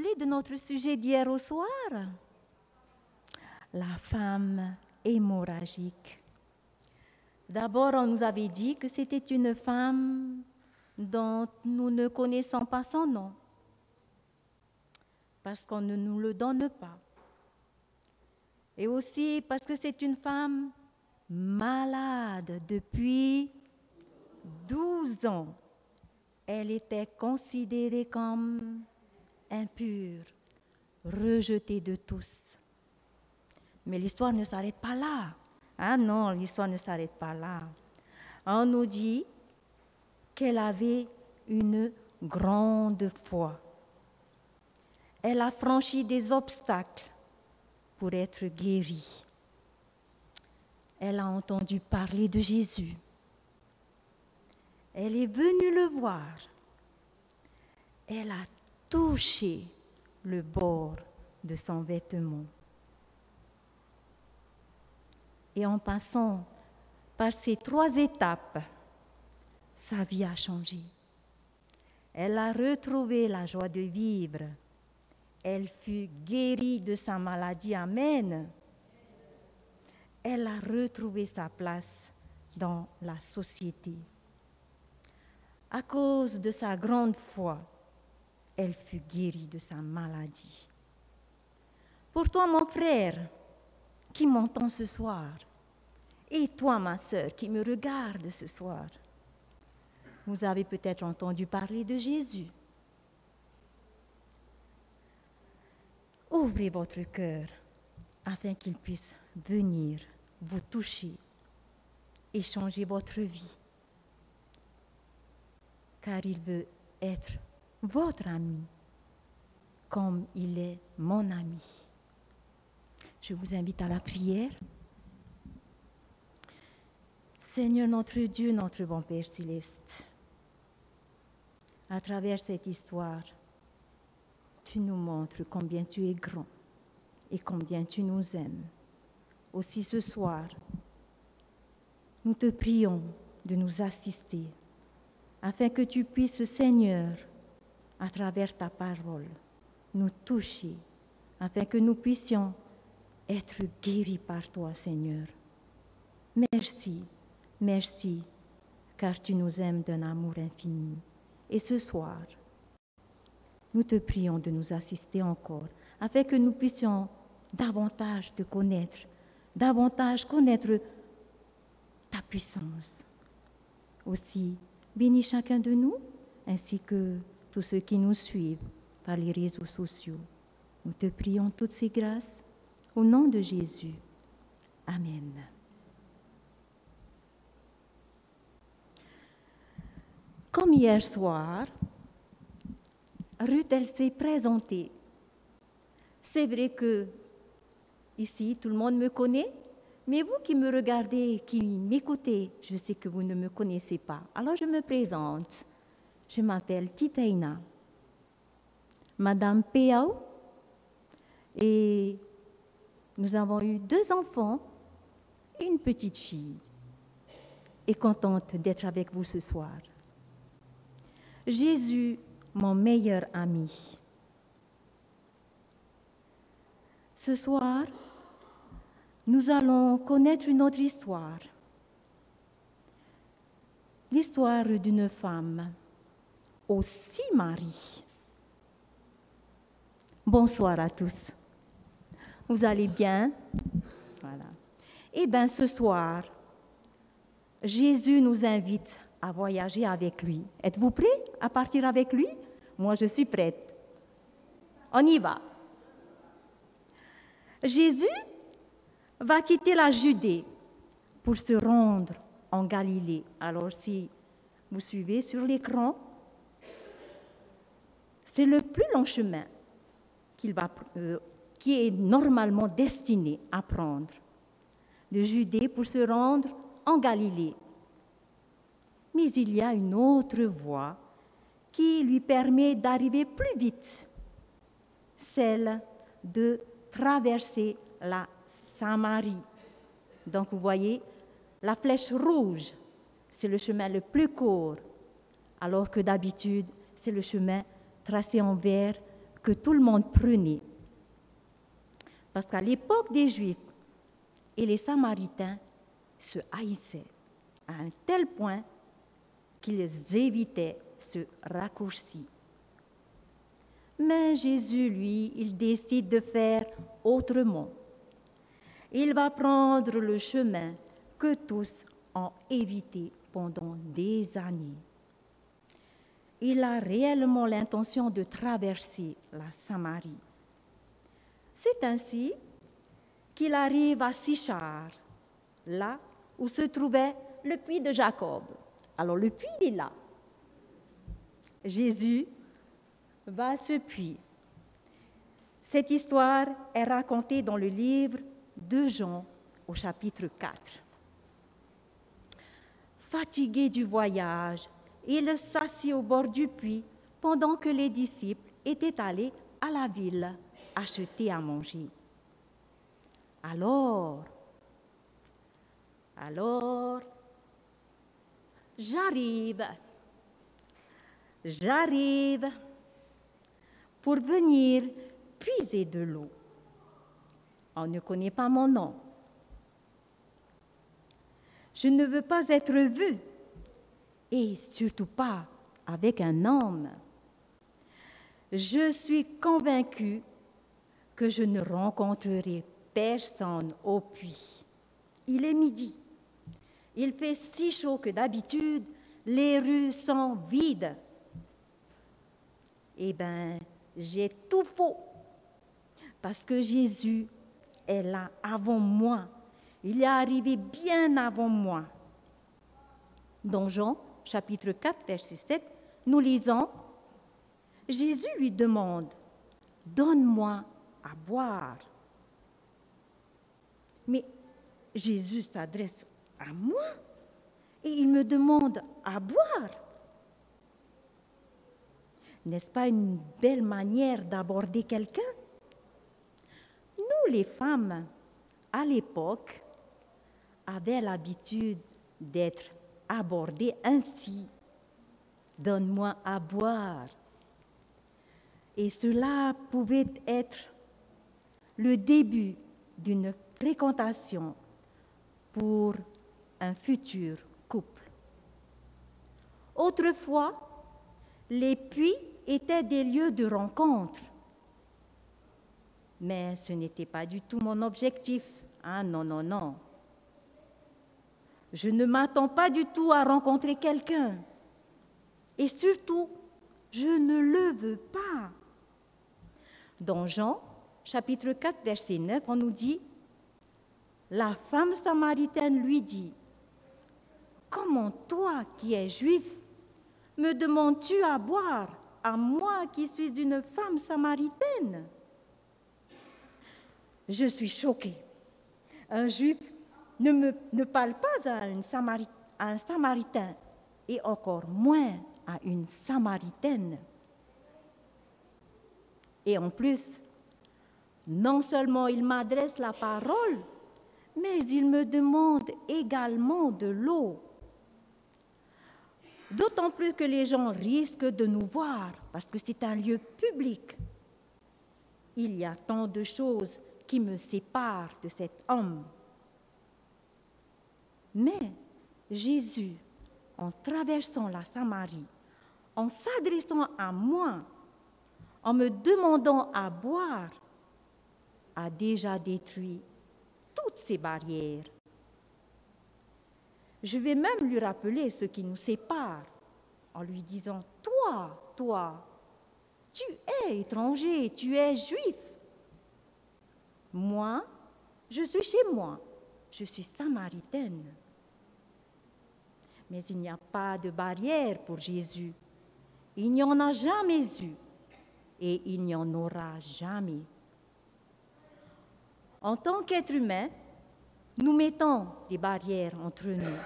de notre sujet d'hier au soir La femme hémorragique. D'abord, on nous avait dit que c'était une femme dont nous ne connaissons pas son nom, parce qu'on ne nous le donne pas. Et aussi parce que c'est une femme malade depuis 12 ans. Elle était considérée comme impure, rejetée de tous. Mais l'histoire ne s'arrête pas là. Ah non, l'histoire ne s'arrête pas là. On nous dit qu'elle avait une grande foi. Elle a franchi des obstacles pour être guérie. Elle a entendu parler de Jésus. Elle est venue le voir. Elle a touché le bord de son vêtement. Et en passant par ces trois étapes, sa vie a changé. Elle a retrouvé la joie de vivre. Elle fut guérie de sa maladie. Amen. Elle a retrouvé sa place dans la société. À cause de sa grande foi, elle fut guérie de sa maladie. Pour toi, mon frère, qui m'entend ce soir, et toi, ma sœur, qui me regarde ce soir, vous avez peut-être entendu parler de Jésus. Ouvrez votre cœur afin qu'il puisse venir vous toucher et changer votre vie. Car il veut être votre ami comme il est mon ami. Je vous invite à la prière. Seigneur notre Dieu, notre bon Père céleste, à travers cette histoire, tu nous montres combien tu es grand et combien tu nous aimes. Aussi ce soir, nous te prions de nous assister afin que tu puisses, Seigneur, à travers ta parole, nous toucher, afin que nous puissions être guéris par toi, Seigneur. Merci, merci, car tu nous aimes d'un amour infini. Et ce soir, nous te prions de nous assister encore, afin que nous puissions davantage te connaître, davantage connaître ta puissance. Aussi, bénis chacun de nous, ainsi que tous ceux qui nous suivent par les réseaux sociaux. Nous te prions toutes ces grâces au nom de Jésus. Amen. Comme hier soir, Ruth, elle s'est présentée. C'est vrai que ici, tout le monde me connaît, mais vous qui me regardez, qui m'écoutez, je sais que vous ne me connaissez pas. Alors je me présente. Je m'appelle Titaina, Madame Peao, et nous avons eu deux enfants, une petite fille, et contente d'être avec vous ce soir. Jésus, mon meilleur ami. Ce soir, nous allons connaître une autre histoire. L'histoire d'une femme, aussi Marie. Bonsoir à tous. Vous allez bien? Voilà. Eh bien, ce soir, Jésus nous invite à voyager avec lui. Êtes-vous prêts à partir avec lui? Moi, je suis prête. On y va. Jésus va quitter la Judée pour se rendre en Galilée. Alors, si vous suivez sur l'écran, c'est le plus long chemin euh, qui est normalement destiné à prendre de Judée pour se rendre en Galilée. Mais il y a une autre voie qui lui permet d'arriver plus vite, celle de traverser la Samarie. Donc vous voyez, la flèche rouge, c'est le chemin le plus court, alors que d'habitude, c'est le chemin tracé en vert que tout le monde prenait. Parce qu'à l'époque des Juifs et les Samaritains se haïssaient à un tel point qu'ils évitaient ce raccourci. Mais Jésus, lui, il décide de faire autrement. Il va prendre le chemin que tous ont évité pendant des années. Il a réellement l'intention de traverser la Samarie. C'est ainsi qu'il arrive à Sichar, là où se trouvait le puits de Jacob. Alors le puits est là. Jésus va à ce puits. Cette histoire est racontée dans le livre de Jean au chapitre 4. Fatigué du voyage, il s'assit au bord du puits pendant que les disciples étaient allés à la ville acheter à manger. Alors, alors, j'arrive, j'arrive pour venir puiser de l'eau. On ne connaît pas mon nom. Je ne veux pas être vu et surtout pas avec un homme. Je suis convaincue que je ne rencontrerai personne au puits. Il est midi. Il fait si chaud que d'habitude, les rues sont vides. Eh bien, j'ai tout faux. Parce que Jésus est là avant moi. Il est arrivé bien avant moi. Dans Jean, chapitre 4, verset 7, nous lisons, Jésus lui demande, Donne-moi à boire. Mais Jésus s'adresse à moi et il me demande à boire. N'est-ce pas une belle manière d'aborder quelqu'un? Nous, les femmes, à l'époque, avaient l'habitude d'être abordées ainsi. Donne-moi à boire. Et cela pouvait être le début d'une fréquentation pour un futur couple. Autrefois, les puits étaient des lieux de rencontre. Mais ce n'était pas du tout mon objectif. Ah non, non, non. Je ne m'attends pas du tout à rencontrer quelqu'un. Et surtout, je ne le veux pas. Dans Jean, chapitre 4, verset 9, on nous dit, la femme samaritaine lui dit, Comment toi qui es juif, me demandes-tu à boire à moi qui suis une femme samaritaine? Je suis choquée. Un juif ne, parle pas à, à un samaritain et encore moins à une samaritaine. Et en plus, non seulement il m'adresse la parole, mais il me demande également de l'eau. D'autant plus que les gens risquent de nous voir parce que c'est un lieu public. Il y a tant de choses qui me séparent de cet homme. Mais Jésus, en traversant la Samarie, en s'adressant à moi, en me demandant à boire, a déjà détruit toutes ces barrières. Je vais même lui rappeler ce qui nous sépare en lui disant, toi, toi, tu es étranger, tu es juif. Moi, je suis chez moi, je suis samaritaine. Mais il n'y a pas de barrière pour Jésus. Il n'y en a jamais eu et il n'y en aura jamais. En tant qu'être humain, nous mettons des barrières entre nous,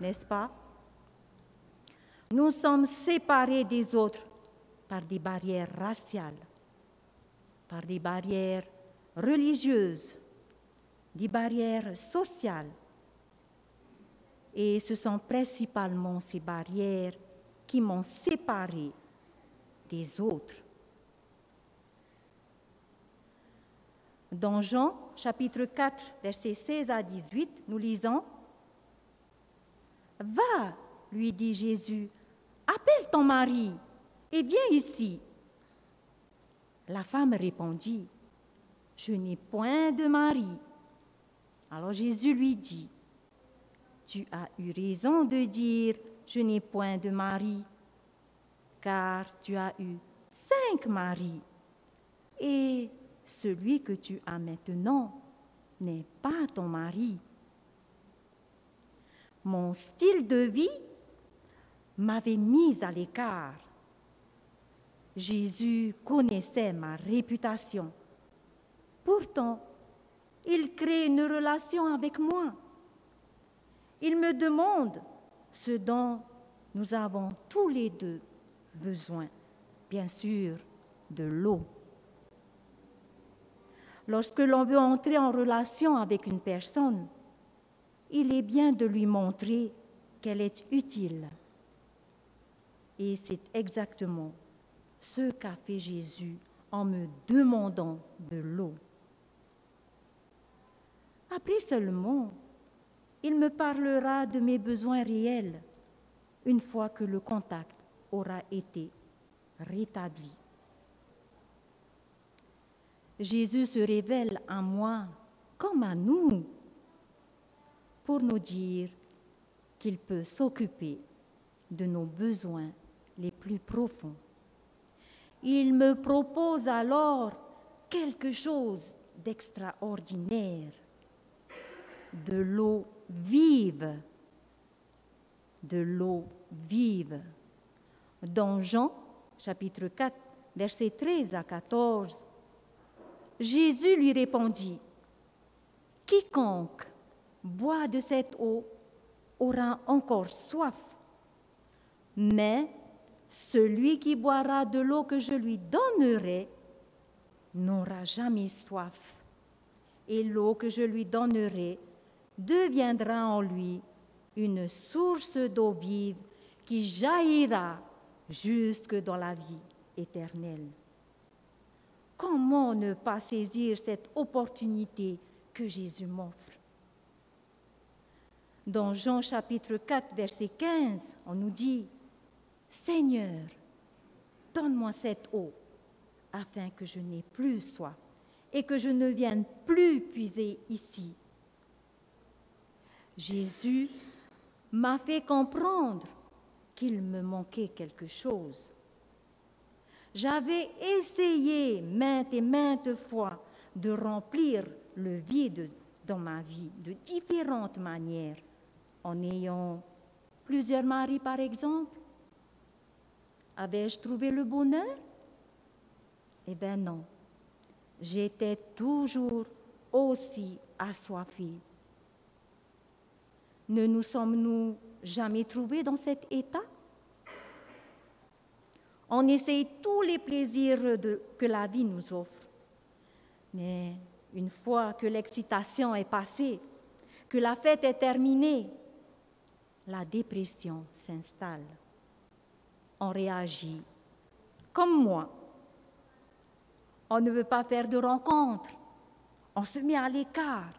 n'est-ce pas? Nous sommes séparés des autres par des barrières raciales, par des barrières religieuses, des barrières sociales. Et ce sont principalement ces barrières qui m'ont séparé des autres. Dans Jean chapitre 4, versets 16 à 18, nous lisons Va, lui dit Jésus, appelle ton mari et viens ici. La femme répondit, Je n'ai point de mari. Alors Jésus lui dit, Tu as eu raison de dire, Je n'ai point de mari, car tu as eu cinq maris, et celui que tu as maintenant n'est pas ton mari. Mon style de vie m'avait mise à l'écart. Jésus connaissait ma réputation. Pourtant, il crée une relation avec moi. Il me demande ce dont nous avons tous les deux besoin, bien sûr, de l'eau. Lorsque l'on veut entrer en relation avec une personne, il est bien de lui montrer qu'elle est utile. Et c'est exactement ce qu'a fait Jésus en me demandant de l'eau. Après seulement, il me parlera de mes besoins réels une fois que le contact aura été rétabli. Jésus se révèle à moi comme à nous pour nous dire qu'il peut s'occuper de nos besoins les plus profonds. Il me propose alors quelque chose d'extraordinaire, de l'eau vive, de l'eau vive. Dans Jean chapitre 4, versets 13 à 14, Jésus lui répondit, Quiconque boit de cette eau aura encore soif, mais celui qui boira de l'eau que je lui donnerai n'aura jamais soif, et l'eau que je lui donnerai deviendra en lui une source d'eau vive qui jaillira jusque dans la vie éternelle. Comment ne pas saisir cette opportunité que Jésus m'offre? Dans Jean chapitre 4, verset 15, on nous dit, Seigneur, donne-moi cette eau afin que je n'ai plus soif et que je ne vienne plus puiser ici. Jésus m'a fait comprendre qu'il me manquait quelque chose. J'avais essayé maintes et maintes fois de remplir le vide dans ma vie de différentes manières, en ayant plusieurs maris par exemple, Avais-je trouvé le bonheur? Eh bien non. J'étais toujours aussi assoiffée. Ne nous sommes-nous jamais trouvés dans cet état? On essaye tous les plaisirs que la vie nous offre. Mais une fois que l'excitation est passée, que la fête est terminée, la dépression s'installe on réagit comme moi. On ne veut pas faire de rencontres. On se met à l'écart.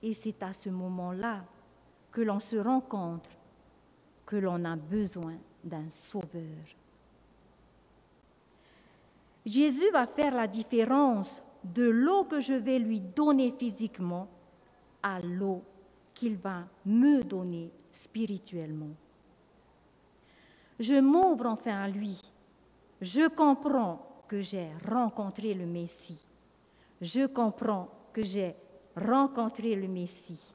Et c'est à ce moment-là que l'on se rencontre, que l'on a besoin d'un sauveur. Jésus va faire la différence de l'eau que je vais lui donner physiquement à l'eau qu'il va me donner spirituellement. Je m'ouvre enfin à lui. Je comprends que j'ai rencontré le Messie. Je comprends que j'ai rencontré le Messie.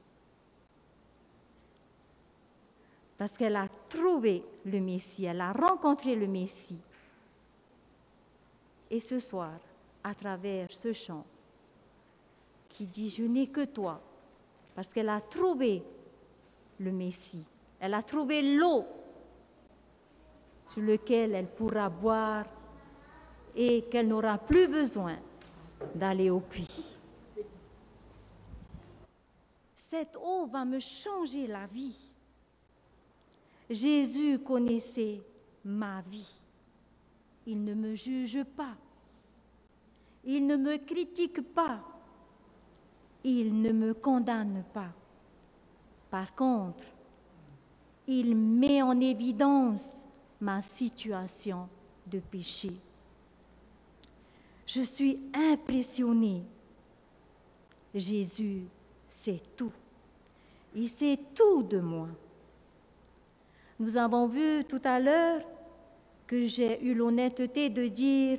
Parce qu'elle a trouvé le Messie, elle a rencontré le Messie. Et ce soir, à travers ce chant qui dit Je n'ai que toi, parce qu'elle a trouvé le Messie, elle a trouvé l'eau sur lequel elle pourra boire et qu'elle n'aura plus besoin d'aller au puits. Cette eau va me changer la vie. Jésus connaissait ma vie. Il ne me juge pas. Il ne me critique pas. Il ne me condamne pas. Par contre, il met en évidence ma situation de péché. Je suis impressionnée. Jésus sait tout. Il sait tout de moi. Nous avons vu tout à l'heure que j'ai eu l'honnêteté de dire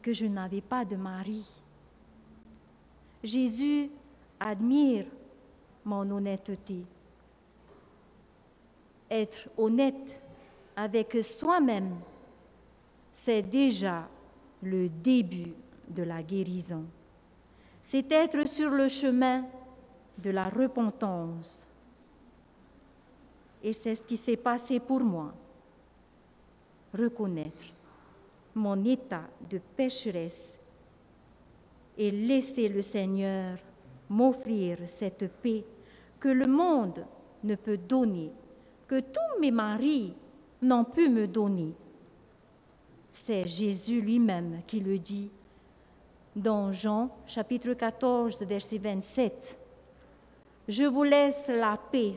que je n'avais pas de mari. Jésus admire mon honnêteté. Être honnête avec soi-même, c'est déjà le début de la guérison. C'est être sur le chemin de la repentance. Et c'est ce qui s'est passé pour moi. Reconnaître mon état de pécheresse et laisser le Seigneur m'offrir cette paix que le monde ne peut donner, que tous mes maris n'ont pu me donner. C'est Jésus lui-même qui le dit dans Jean chapitre 14, verset 27. Je vous laisse la paix,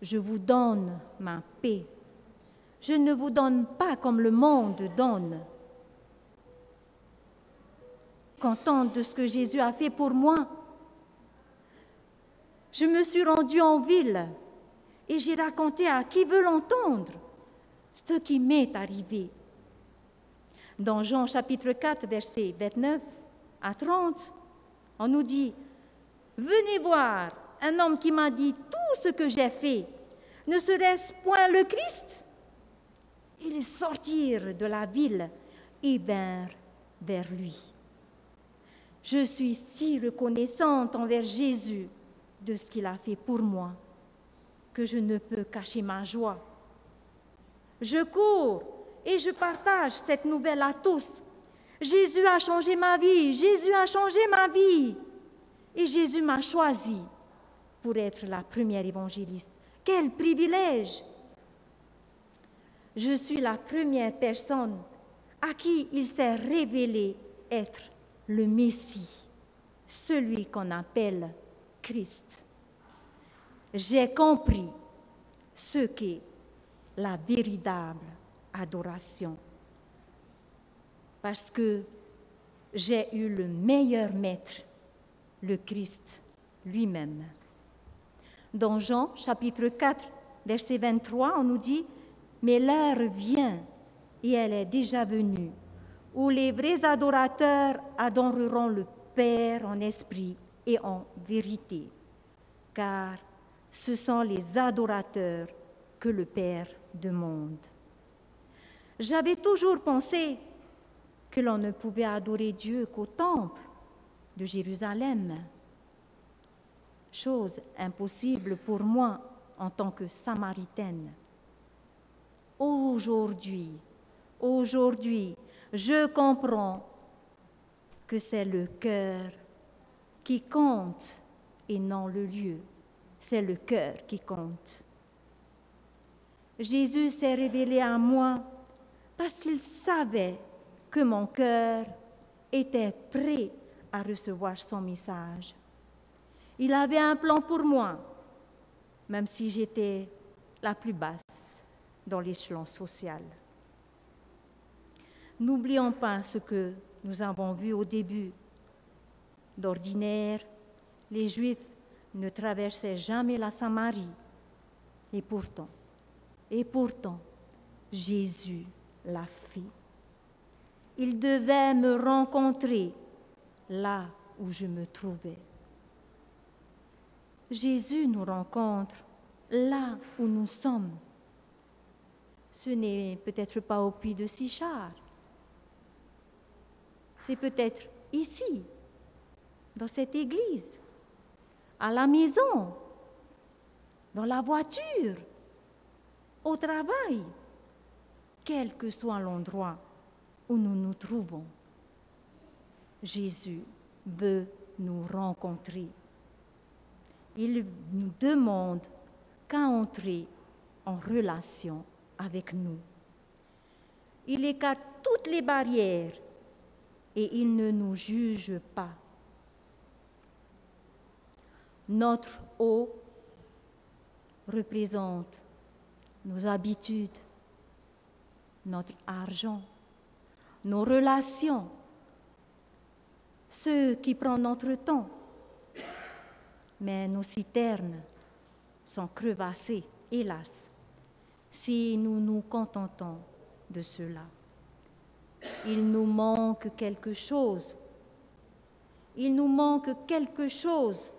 je vous donne ma paix. Je ne vous donne pas comme le monde donne. Contente de ce que Jésus a fait pour moi, je me suis rendue en ville et j'ai raconté à qui veut l'entendre ce qui m'est arrivé. Dans Jean chapitre 4, verset 29 à 30, on nous dit, Venez voir un homme qui m'a dit tout ce que j'ai fait. Ne serait-ce point le Christ? Ils sortirent de la ville et vinrent vers lui. Je suis si reconnaissante envers Jésus de ce qu'il a fait pour moi que je ne peux cacher ma joie. Je cours et je partage cette nouvelle à tous. Jésus a changé ma vie, Jésus a changé ma vie. Et Jésus m'a choisi pour être la première évangéliste. Quel privilège Je suis la première personne à qui il s'est révélé être le Messie, celui qu'on appelle Christ. J'ai compris ce qu'est la véritable adoration parce que j'ai eu le meilleur maître, le Christ lui-même. Dans Jean chapitre 4, verset 23, on nous dit, Mais l'heure vient, et elle est déjà venue, où les vrais adorateurs adoreront le Père en esprit et en vérité, car ce sont les adorateurs que le Père demande. J'avais toujours pensé que l'on ne pouvait adorer Dieu qu'au temple de Jérusalem chose impossible pour moi en tant que samaritaine. Aujourd'hui, aujourd'hui, je comprends que c'est le cœur qui compte et non le lieu. C'est le cœur qui compte. Jésus s'est révélé à moi parce qu'il savait que mon cœur était prêt à recevoir son message. Il avait un plan pour moi, même si j'étais la plus basse dans l'échelon social. N'oublions pas ce que nous avons vu au début. D'ordinaire, les Juifs ne traversaient jamais la Samarie. Et pourtant, et pourtant, Jésus l'a fait. Il devait me rencontrer là où je me trouvais. Jésus nous rencontre là où nous sommes. Ce n'est peut-être pas au puits de Sichard. C'est peut-être ici, dans cette église, à la maison, dans la voiture, au travail, quel que soit l'endroit où nous nous trouvons. Jésus veut nous rencontrer il nous demande qu'à entrer en relation avec nous. Il écarte toutes les barrières et il ne nous juge pas. Notre eau représente nos habitudes, notre argent, nos relations, ceux qui prennent notre temps. Mais nos citernes sont crevassées, hélas, si nous nous contentons de cela. Il nous manque quelque chose. Il nous manque quelque chose,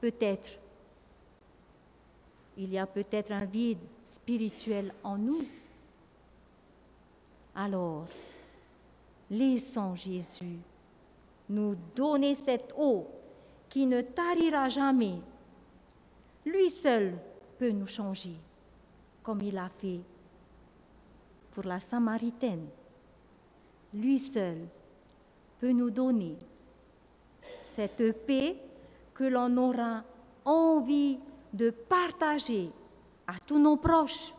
peut-être. Il y a peut-être un vide spirituel en nous. Alors, laissons Jésus nous donner cette eau qui ne tarira jamais. Lui seul peut nous changer, comme il a fait pour la Samaritaine. Lui seul peut nous donner cette paix que l'on aura envie de partager à tous nos proches,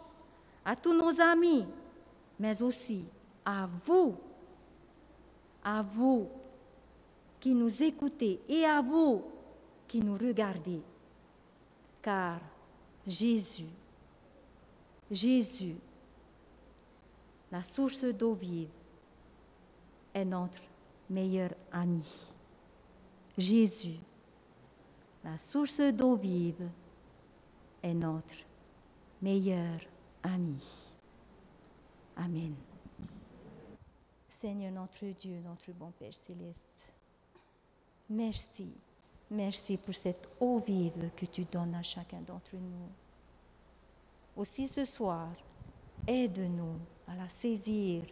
à tous nos amis, mais aussi à vous, à vous qui nous écoutez et à vous qui nous regardez. Car Jésus, Jésus, la source d'eau vive, est notre meilleur ami. Jésus, la source d'eau vive, est notre meilleur ami. Amen. Seigneur notre Dieu, notre bon Père céleste, merci, merci pour cette eau vive que tu donnes à chacun d'entre nous. Aussi ce soir, aide-nous à la saisir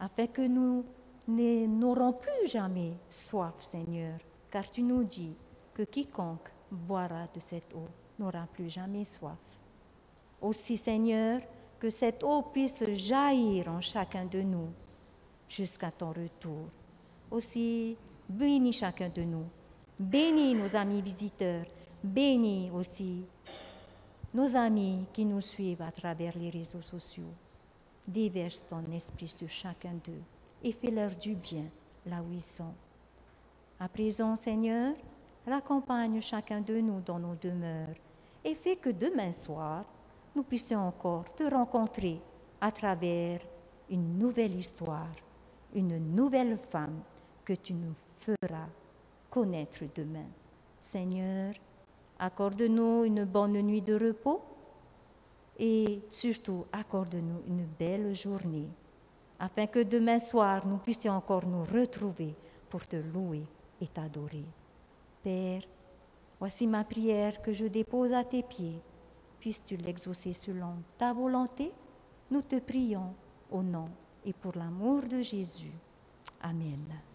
afin que nous n'aurons plus jamais soif, Seigneur, car tu nous dis que quiconque boira de cette eau n'aura plus jamais soif. Aussi, Seigneur, que cette eau puisse jaillir en chacun de nous jusqu'à ton retour. Aussi, bénis chacun de nous. Bénis nos amis visiteurs. Bénis aussi nos amis qui nous suivent à travers les réseaux sociaux. Déverse ton esprit sur chacun d'eux et fais-leur du bien là où ils sont. À présent, Seigneur, raccompagne chacun de nous dans nos demeures et fais que demain soir, nous puissions encore te rencontrer à travers une nouvelle histoire, une nouvelle femme que tu nous feras connaître demain. Seigneur, accorde-nous une bonne nuit de repos et surtout accorde-nous une belle journée afin que demain soir nous puissions encore nous retrouver pour te louer et t'adorer. Père, voici ma prière que je dépose à tes pieds. Puisses-tu l'exaucer selon ta volonté? Nous te prions au nom et pour l'amour de Jésus. Amen.